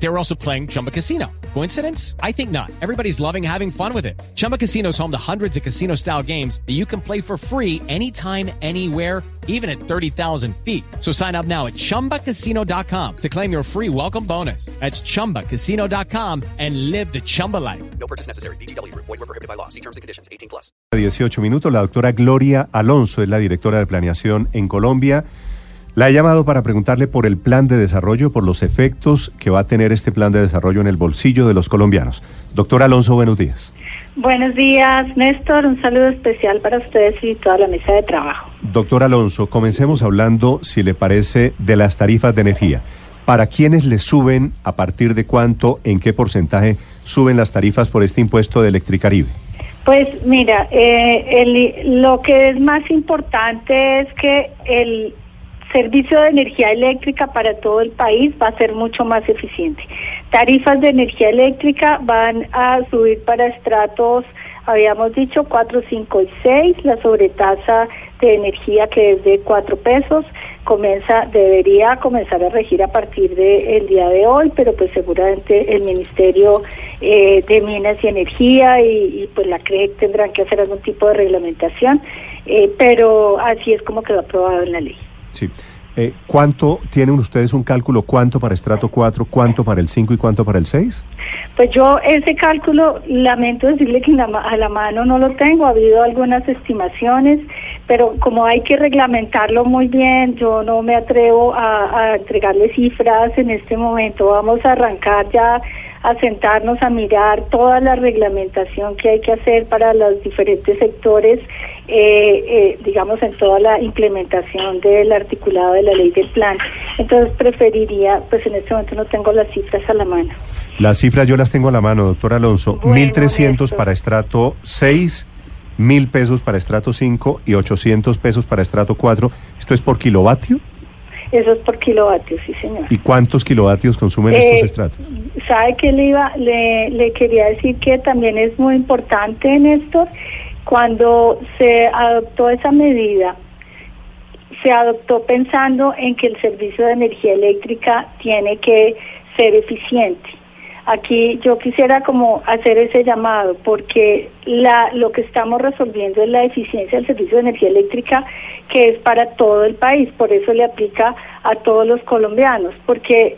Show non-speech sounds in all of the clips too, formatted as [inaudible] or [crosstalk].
They were also playing Chumba Casino. Coincidence? I think not. Everybody's loving having fun with it. Chumba Casino is home to hundreds of casino style games that you can play for free anytime, anywhere, even at 30,000 feet. So sign up now at chumbacasino.com to claim your free welcome bonus. That's chumbacasino.com and live the Chumba life. No purchase necessary. BGW. Void were prohibited by law. See terms and conditions. 18 plus. 18 minutos. La doctora Gloria Alonso es la directora de planeación en Colombia. La he llamado para preguntarle por el plan de desarrollo, por los efectos que va a tener este plan de desarrollo en el bolsillo de los colombianos. Doctora Alonso, buenos días. Buenos días, Néstor. Un saludo especial para ustedes y toda la mesa de trabajo. Doctor Alonso, comencemos hablando, si le parece, de las tarifas de energía. ¿Para quiénes le suben, a partir de cuánto, en qué porcentaje suben las tarifas por este impuesto de Electricaribe? Pues mira, eh, el- lo que es más importante es que el servicio de energía eléctrica para todo el país va a ser mucho más eficiente. Tarifas de energía eléctrica van a subir para estratos, habíamos dicho, 4, 5 y 6, la sobretasa de energía que es de 4 pesos comienza debería comenzar a regir a partir del día de hoy, pero pues seguramente el Ministerio eh, de Minas y Energía y, y, pues la CREC tendrán que hacer algún tipo de reglamentación, eh, pero así es como quedó aprobado en la ley. Sí. Eh, ¿Cuánto tienen ustedes un cálculo? ¿Cuánto para estrato 4, cuánto para el 5 y cuánto para el 6? Pues yo ese cálculo, lamento decirle que a la mano no lo tengo, ha habido algunas estimaciones, pero como hay que reglamentarlo muy bien, yo no me atrevo a, a entregarle cifras en este momento. Vamos a arrancar ya a sentarnos a mirar toda la reglamentación que hay que hacer para los diferentes sectores, eh, eh, digamos, en toda la implementación del articulado de la ley del plan. Entonces preferiría, pues en este momento no tengo las cifras a la mano. Las cifras yo las tengo a la mano, doctor Alonso. Bueno, 1.300 Néstor. para estrato 6, 1.000 pesos para estrato 5 y 800 pesos para estrato 4. ¿Esto es por kilovatio? Eso es por kilovatios, sí señor. ¿Y cuántos kilovatios consumen Eh, estos estratos? Sabe que le iba, le, le quería decir que también es muy importante, Néstor, cuando se adoptó esa medida, se adoptó pensando en que el servicio de energía eléctrica tiene que ser eficiente. Aquí yo quisiera como hacer ese llamado porque la, lo que estamos resolviendo es la eficiencia del servicio de energía eléctrica que es para todo el país, por eso le aplica a todos los colombianos, porque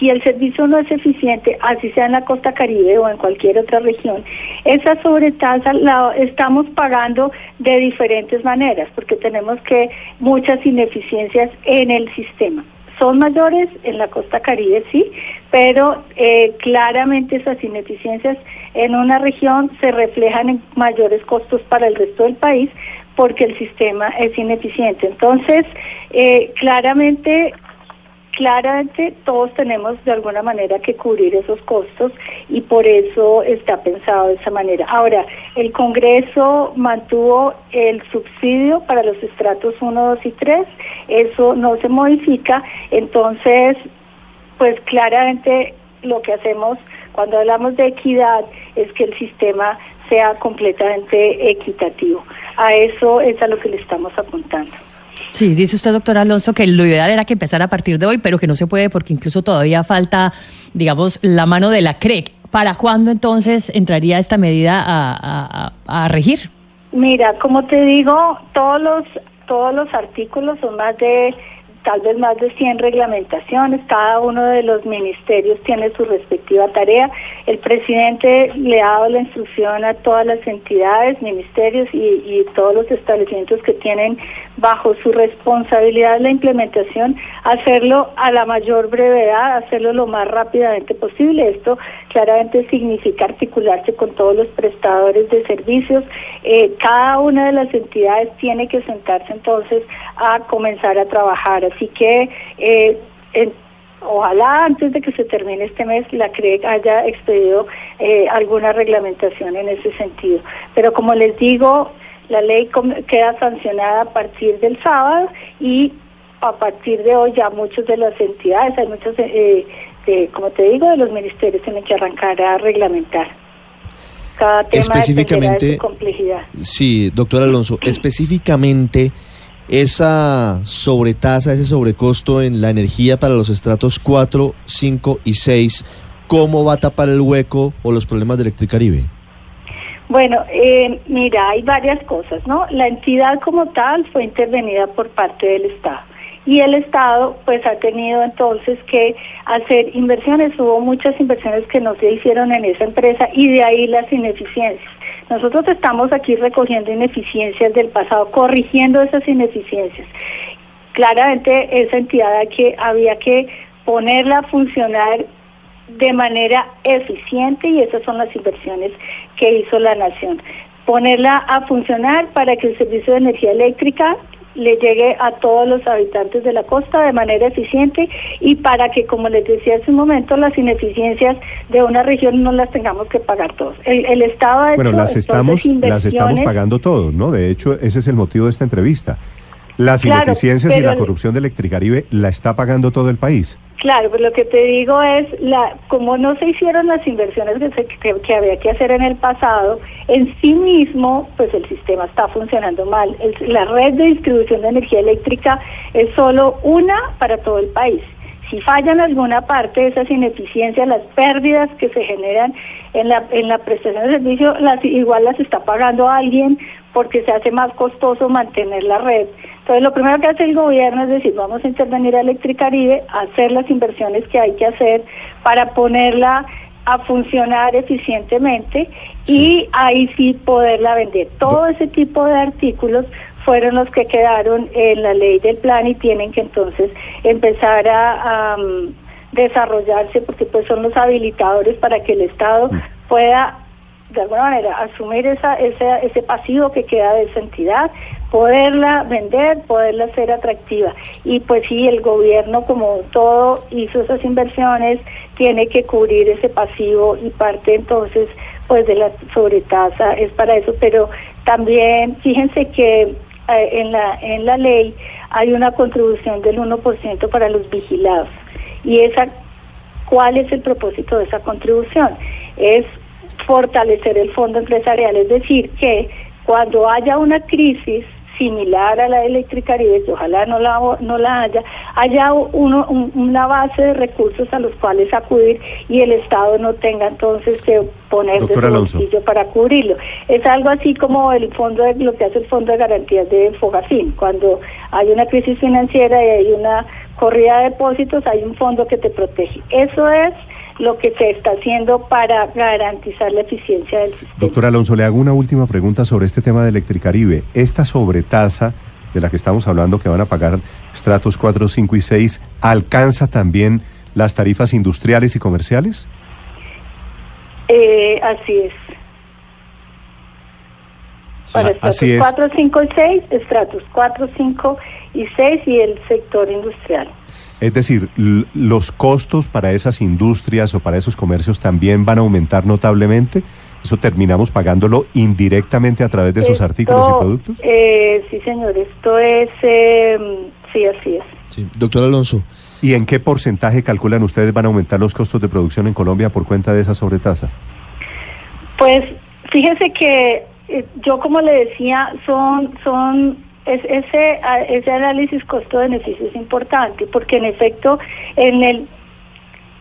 si el servicio no es eficiente, así sea en la costa caribe o en cualquier otra región, esa sobretasa la estamos pagando de diferentes maneras, porque tenemos que muchas ineficiencias en el sistema. Son mayores en la costa caribe, sí, pero eh, claramente esas ineficiencias en una región se reflejan en mayores costos para el resto del país porque el sistema es ineficiente. Entonces, eh, claramente claramente todos tenemos de alguna manera que cubrir esos costos y por eso está pensado de esa manera. Ahora, el Congreso mantuvo el subsidio para los estratos 1, 2 y 3, eso no se modifica, entonces, pues claramente lo que hacemos cuando hablamos de equidad es que el sistema sea completamente equitativo. A eso es a lo que le estamos apuntando. Sí, dice usted, doctor Alonso, que lo ideal era que empezara a partir de hoy, pero que no se puede porque incluso todavía falta, digamos, la mano de la CREC. ¿Para cuándo entonces entraría esta medida a, a- a regir? Mira, como te digo, todos los todos los artículos son más de tal vez más de 100 reglamentaciones, cada uno de los ministerios tiene su respectiva tarea. El presidente le ha dado la instrucción a todas las entidades, ministerios y, y todos los establecimientos que tienen bajo su responsabilidad la implementación, hacerlo a la mayor brevedad, hacerlo lo más rápidamente posible. Esto claramente significa articularse con todos los prestadores de servicios. Eh, cada una de las entidades tiene que sentarse entonces a comenzar a trabajar. Así que eh, ojalá antes de que se termine este mes la CREC haya expedido eh, alguna reglamentación en ese sentido. Pero como les digo, la ley queda sancionada a partir del sábado y a partir de hoy ya muchas de las entidades, hay muchas, eh, de- como te digo, de los ministerios tienen que arrancar a reglamentar. Cada tema dependerá de Específicamente- su complejidad. Sí, doctor Alonso, [clears throat] específicamente esa sobretasa, ese sobrecosto en la energía para los estratos 4, 5 y 6, ¿cómo va a tapar el hueco o los problemas de Electricaribe? Bueno, eh, mira, hay varias cosas, ¿no? La entidad como tal fue intervenida por parte del Estado y el Estado pues ha tenido entonces que hacer inversiones, hubo muchas inversiones que no se hicieron en esa empresa y de ahí las ineficiencias. Nosotros estamos aquí recogiendo ineficiencias del pasado, corrigiendo esas ineficiencias. Claramente esa entidad que, había que ponerla a funcionar de manera eficiente y esas son las inversiones que hizo la nación. Ponerla a funcionar para que el servicio de energía eléctrica le llegue a todos los habitantes de la costa de manera eficiente y para que, como les decía hace un momento, las ineficiencias de una región no las tengamos que pagar todos. El, el Estado ha Bueno, hecho las estamos, las estamos pagando todos, ¿no? De hecho, ese es el motivo de esta entrevista. Las Claro, ineficiencias y la corrupción de Electricaribe la está pagando todo el país. Claro, pues lo que te digo es, la, como no se hicieron las inversiones que, se- que, que había que hacer en el pasado, en sí mismo, pues el sistema está funcionando mal. La red de distribución de energía eléctrica es solo una para todo el país. Si fallan alguna parte esas ineficiencias, las pérdidas que se generan en la, en la prestación de servicio, las, igual las está pagando alguien porque se hace más costoso mantener la red. Entonces, lo primero que hace el gobierno es decir, vamos a intervenir a Electricaribe, hacer las inversiones que hay que hacer para ponerla a funcionar eficientemente y ahí sí poderla vender. Todo ese tipo de artículos fueron los que quedaron en la ley del plan y tienen que entonces empezar a, a, mm, desarrollarse porque pues son los habilitadores para que el Estado pueda de alguna manera asumir esa, ese, ese pasivo que queda de esa entidad, poderla vender, poderla hacer atractiva. Y pues sí, el gobierno como todo hizo esas inversiones, tiene que cubrir ese pasivo y parte entonces pues de la sobretasa es para eso, pero también fíjense que eh, en la en la ley hay una contribución del 1% para los vigilados y esa ¿Cuál es el propósito de esa contribución? Es fortalecer el fondo empresarial, es decir, que cuando haya una crisis similar a la de Electricaribe, que ojalá no la, no la haya, haya uno, un- una base de recursos a los cuales acudir y el Estado no tenga entonces que poner de su bolsillo para cubrirlo. Es algo así como el fondo de, lo que hace el Fondo de Garantías de Fogafín. Cuando hay una crisis financiera y hay una corrida de depósitos, hay un fondo que te protege. Eso es lo que se está haciendo para garantizar la eficiencia del sistema. Doctor Alonso, le hago una última pregunta sobre este tema de Electricaribe. Esta sobretasa de la que estamos hablando que van a pagar estratos 4, 5 y 6, ¿alcanza también las tarifas industriales y comerciales? Eh, así es. Para estratos así es. 4, 5 y 6, estratos 4, 5 y 6 y el sector industrial. Es decir, los costos para esas industrias o para esos comercios también van a aumentar notablemente. Eso terminamos pagándolo indirectamente a través de esos Esto, artículos y productos. Eh, sí, señor, esto es, eh, sí, así es. Sí. Doctor Alonso, ¿Y en qué porcentaje calculan ustedes van a aumentar los costos de producción en Colombia por cuenta de esa sobretasa? Pues fíjese que eh, yo como le decía, son, son es- ese, ese análisis costo-beneficio es importante porque en efecto en el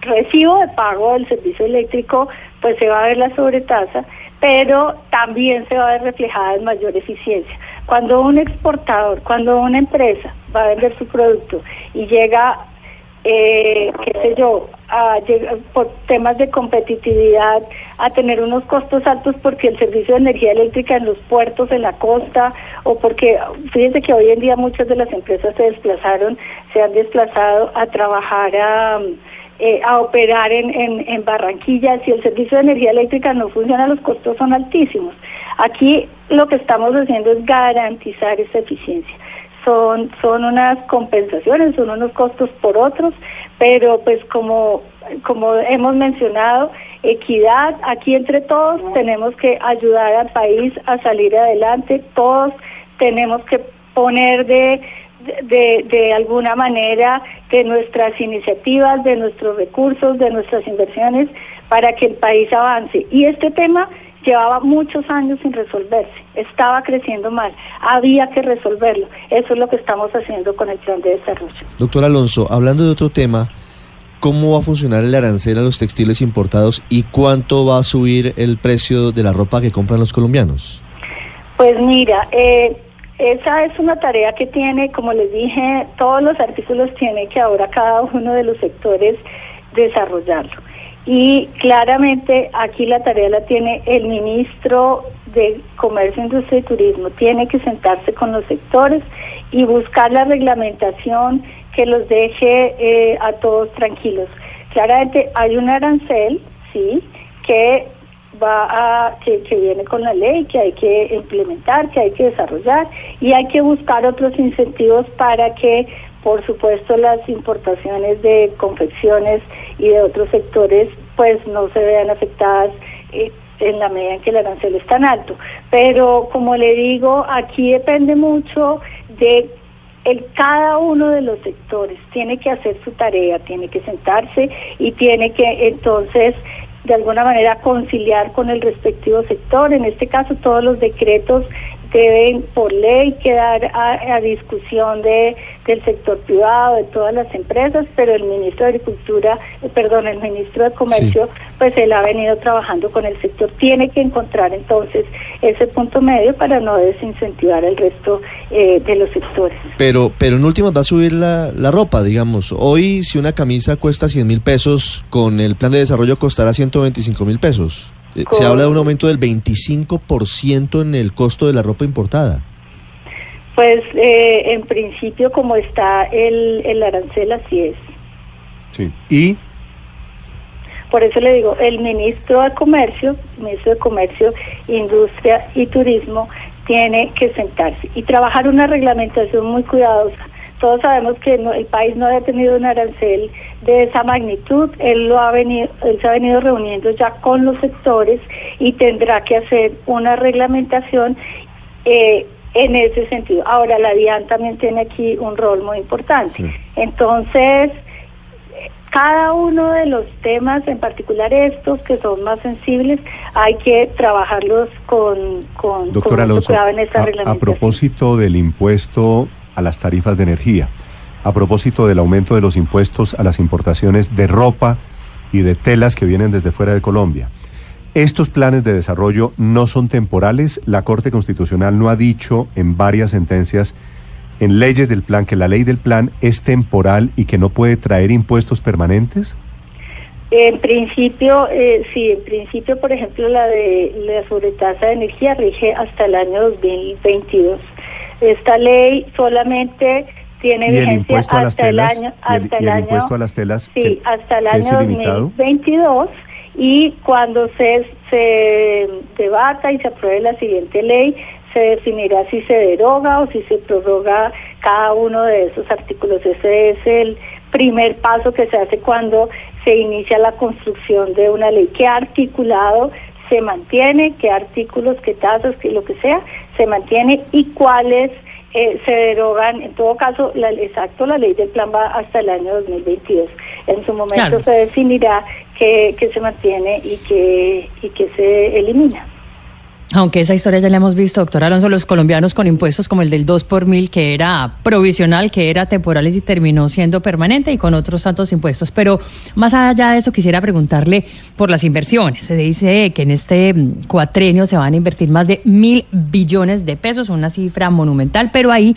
recibo de pago del servicio eléctrico pues se va a ver la sobretasa, pero también se va a ver reflejada en mayor eficiencia. Cuando un exportador, cuando una empresa va a vender su producto y llega eh, qué sé yo, a por temas de competitividad, a tener unos costos altos porque el servicio de energía eléctrica en los puertos, en la costa, o porque, fíjense que hoy en día muchas de las empresas se desplazaron, se han desplazado a trabajar a... eh, a operar en, en Barranquilla, si el servicio de energía eléctrica no funciona, los costos son altísimos. Aquí lo que estamos haciendo es garantizar esa eficiencia son, son unas compensaciones, son unos costos por otros, pero pues como, como hemos mencionado, equidad, aquí entre todos tenemos que ayudar al país a salir adelante, todos tenemos que poner de, de, de alguna manera de nuestras iniciativas, de nuestros recursos, de nuestras inversiones para que el país avance. Y este tema llevaba muchos años sin resolverse, estaba creciendo mal, había que resolverlo. Eso es lo que estamos haciendo con el plan de desarrollo. Doctor Alonso, hablando de otro tema, ¿cómo va a funcionar el arancel a los textiles importados y cuánto va a subir el precio de la ropa que compran los colombianos? Pues mira, eh, esa es una tarea que tiene, como les dije, todos los artículos tiene que ahora cada uno de los sectores desarrollarlo. Y claramente aquí la tarea la tiene el ministro de Comercio, Industria y Turismo. Tiene que sentarse con los sectores y buscar la reglamentación que los deje eh, a todos tranquilos. Claramente hay un arancel, sí, que va a que, que viene con la ley, que hay que implementar, que hay que desarrollar y hay que buscar otros incentivos para que por supuesto las importaciones de confecciones y de otros sectores pues no se vean afectadas eh, en la medida en que el arancel es tan alto. Pero como le digo, aquí depende mucho de el cada uno de los sectores tiene que hacer su tarea, tiene que sentarse y tiene que entonces de alguna manera conciliar con el respectivo sector. En este caso, todos los decretos deben por ley quedar a, discusión de del sector privado, de todas las empresas, pero el ministro de Agricultura, eh, perdón, el ministro de Comercio, pues él ha venido trabajando con el sector. Tiene que encontrar entonces ese punto medio para no desincentivar el resto eh, de los sectores. Pero, pero en últimas va a subir la, la ropa, digamos. Hoy si una camisa cuesta 100 mil pesos, con el plan de desarrollo costará 125 mil pesos. Eh, se habla de un aumento del 25% en el costo de la ropa importada. Pues eh, en principio como está el, el arancel así es. Sí. ¿Y? Por eso le digo, el ministro de Comercio, ministro de Comercio, Industria y Turismo tiene que sentarse y trabajar una reglamentación muy cuidadosa todos sabemos que el país no había tenido un arancel de esa magnitud. Él lo ha venido, él se ha venido reuniendo ya con los sectores y tendrá que hacer una reglamentación eh, en ese sentido. Ahora la DIAN también tiene aquí un rol muy importante. Entonces cada uno de los temas, en particular estos que son más sensibles, hay que trabajarlos con, con, Doctor Alonso, en esta a, a propósito del impuesto a las tarifas de energía. A propósito del aumento de los impuestos a las importaciones de ropa y de telas que vienen desde fuera de Colombia. Estos planes de desarrollo no son temporales. La Corte Constitucional no ha dicho en varias sentencias en leyes del plan que la ley del plan es temporal y que no puede traer impuestos permanentes. En principio, eh, sí, en principio, por ejemplo, la de la sobretasa de energía rige hasta el año 2022. Esta ley solamente tiene vigencia hasta el año hasta el, año impuesto a las telas sí hasta el año 2022 y cuando se se debata y se apruebe la siguiente ley se definirá si se deroga o si se prorroga cada uno de esos artículos. Ese es el primer paso que se hace cuando se inicia la construcción de una ley. Que articulado se mantiene, qué artículos, qué tasas, qué lo que sea, se mantiene y cuáles eh, se derogan. En todo caso, la, exacto, la ley del plan va hasta el año 2022. En su momento se definirá qué, qué se mantiene y qué, y qué se elimina. Aunque esa historia ya la hemos visto, doctor Alonso, los colombianos con impuestos como el del 2 por mil, que era provisional, que era temporal y terminó siendo permanente, y con otros tantos impuestos. Pero más allá de eso, quisiera preguntarle por las inversiones. Se dice que en este mm, cuatrenio se van a invertir más de mil billones de pesos, una cifra monumental, pero ahí,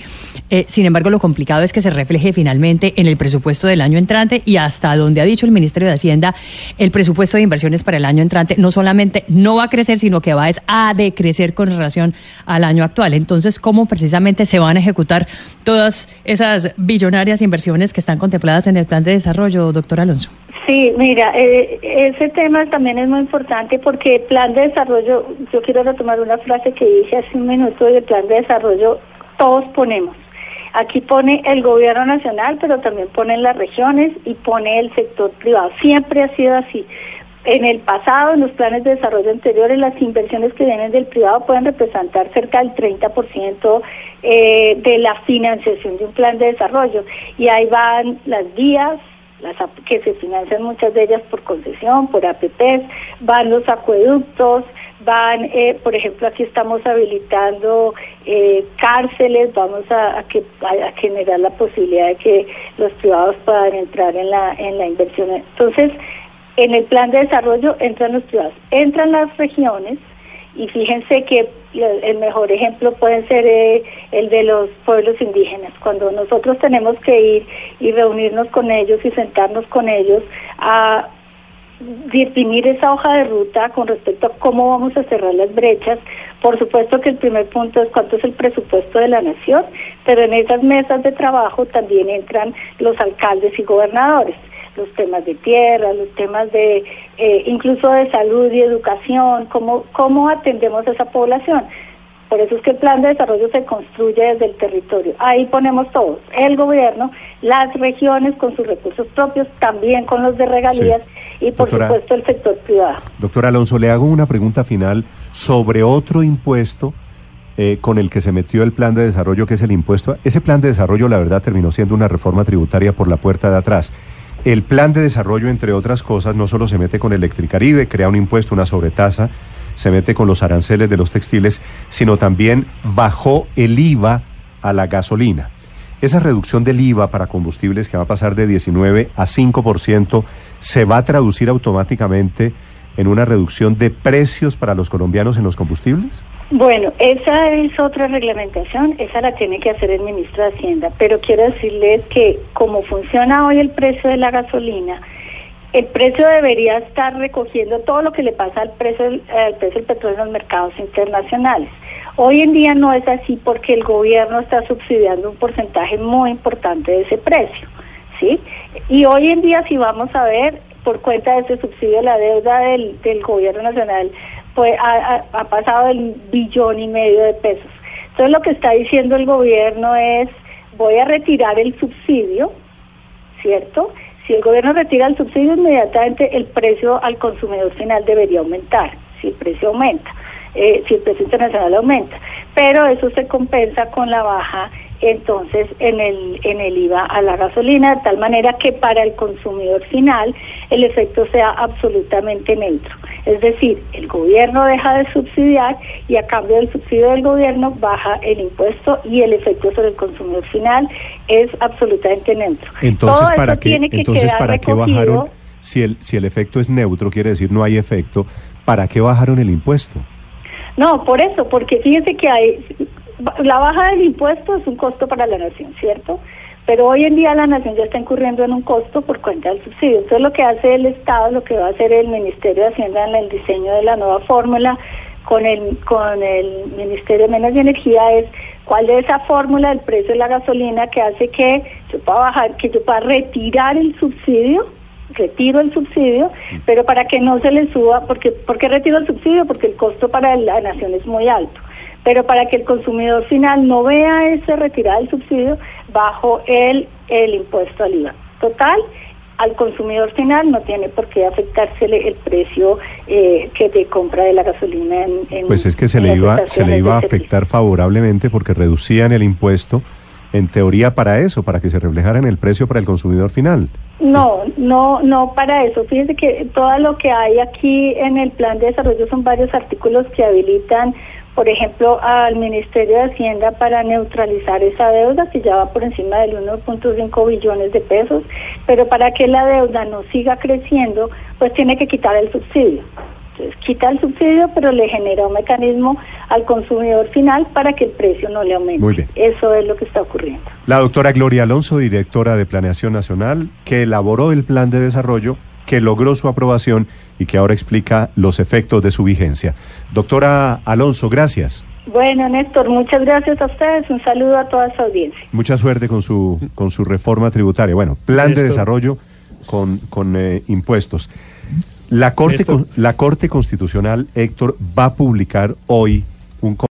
eh, sin embargo, lo complicado es que se refleje finalmente en el presupuesto del año entrante y hasta donde ha dicho el Ministerio de Hacienda, el presupuesto de inversiones para el año entrante no solamente no va a crecer, sino que va a de crecer con relación al año actual. Entonces, ¿cómo precisamente se van a ejecutar todas esas billonarias inversiones que están contempladas en el plan de desarrollo, doctor Alonso? Sí, mira, eh, ese tema también es muy importante porque el plan de desarrollo, yo quiero retomar una frase que dije hace un minuto del plan de desarrollo, todos ponemos. Aquí pone el gobierno nacional, pero también ponen las regiones y pone el sector privado. Siempre ha sido así. En el pasado, en los planes de desarrollo anteriores, las inversiones que vienen del privado pueden representar cerca del 30% eh, de la financiación de un plan de desarrollo. Y ahí van las vías, las que se financian muchas de ellas por concesión, por APPs, van los acueductos, van, eh, por ejemplo, aquí estamos habilitando eh, cárceles, vamos a, a que, a, generar la posibilidad de que los privados puedan entrar en la, en la inversión. Entonces, en el plan de desarrollo entran los privados, entran las regiones y fíjense que el mejor ejemplo puede ser eh, el de los pueblos indígenas. Cuando nosotros tenemos que ir y reunirnos con ellos y sentarnos con ellos a definir esa hoja de ruta con respecto a cómo vamos a cerrar las brechas. Por supuesto que el primer punto es cuánto es el presupuesto de la nación, pero en esas mesas de trabajo también entran los alcaldes y gobernadores los temas de tierra, los temas de eh, incluso de salud y educación, cómo, cómo atendemos a esa población. Por eso es que el plan de desarrollo se construye desde el territorio. Ahí ponemos todos, el gobierno, las regiones con sus recursos propios, también con los de regalías y por Doctora- supuesto el sector privado. Doctor Alonso, le hago una pregunta final sobre otro impuesto eh, con el que se metió el plan de desarrollo, que es el impuesto. Ese plan de desarrollo, la verdad, terminó siendo una reforma tributaria por la puerta de atrás. El plan de desarrollo, entre otras cosas, no solo se mete con Electricaribe, crea un impuesto, una sobretasa, se mete con los aranceles de los textiles, sino también bajó el IVA a la gasolina. Esa reducción del IVA para combustibles que va a pasar de 19 a 5% se va a traducir automáticamente en una reducción de precios para los colombianos en los combustibles? Bueno, esa es otra reglamentación, esa la tiene que hacer el ministro de Hacienda, pero quiero decirles que como funciona hoy el precio de la gasolina, el precio debería estar recogiendo todo lo que le pasa al precio precio del petróleo en los mercados internacionales. Hoy en día no es así porque el gobierno está subsidiando un porcentaje muy importante de ese precio, ¿sí? Y hoy en día si vamos a ver por cuenta de ese subsidio la deuda del, gobierno nacional pues ha, ha- pasado del billón y medio de pesos. Entonces lo que está diciendo el gobierno es voy a retirar el subsidio, ¿cierto? Si el gobierno retira el subsidio, inmediatamente el precio al consumidor final debería aumentar, si el precio aumenta, eh, si el precio internacional aumenta. Pero eso se compensa con la baja entonces en el en el IVA a la gasolina de tal manera que para el consumidor final el efecto sea absolutamente neutro. Es decir, el gobierno deja de subsidiar y a cambio del subsidio del gobierno baja el impuesto y el efecto sobre el consumidor final es absolutamente neutro. Entonces, Todo ¿para eso qué, tiene que entonces, ¿para qué bajaron? Si el, si el efecto es neutro, quiere decir no hay efecto, ¿para qué bajaron el impuesto? No, por eso, porque fíjense que hay la baja del impuesto es un costo para la nación, ¿cierto? Pero hoy en día la nación ya está incurriendo en un costo por cuenta del subsidio. Entonces lo que hace el Estado, lo que va a hacer el Ministerio de Hacienda en el diseño de la nueva fórmula con el con el Ministerio de Menos y Energía es cuál es esa fórmula del precio de la gasolina que hace que yo pueda bajar, que yo pueda retirar el subsidio retiro el subsidio, pero para que no se le suba, porque ¿por qué retiro el subsidio? Porque el costo para la nación es muy alto. Pero para que el consumidor final no vea ese retirada del subsidio, bajo el, el impuesto al IVA. Total, al consumidor final no tiene por qué afectársele el precio eh, que de compra de la gasolina en, en Pues es que se le iba, se le iba a servicio. afectar favorablemente porque reducían el impuesto, en teoría para eso, para que se reflejara en el precio para el consumidor final. No, no, no para eso. Fíjense que todo lo que hay aquí en el plan de desarrollo son varios artículos que habilitan, por ejemplo, al Ministerio de Hacienda para neutralizar esa deuda que ya va por encima del 1.5 billones de pesos, pero para que la deuda no siga creciendo, pues tiene que quitar el subsidio. Entonces, quita el subsidio, pero le genera un mecanismo al consumidor final para que el precio no le aumente. Muy bien. Eso es lo que está ocurriendo. La doctora Gloria Alonso, directora de Planeación Nacional, que elaboró el plan de desarrollo, que logró su aprobación y que ahora explica los efectos de su vigencia. Doctora Alonso, gracias. Bueno, Néstor, muchas gracias a ustedes. Un saludo a toda su audiencia. Mucha suerte con su, con su reforma tributaria. Bueno, plan de desarrollo con, con eh, impuestos. La Corte, Néstor. la Corte Constitucional, Héctor, va a publicar hoy un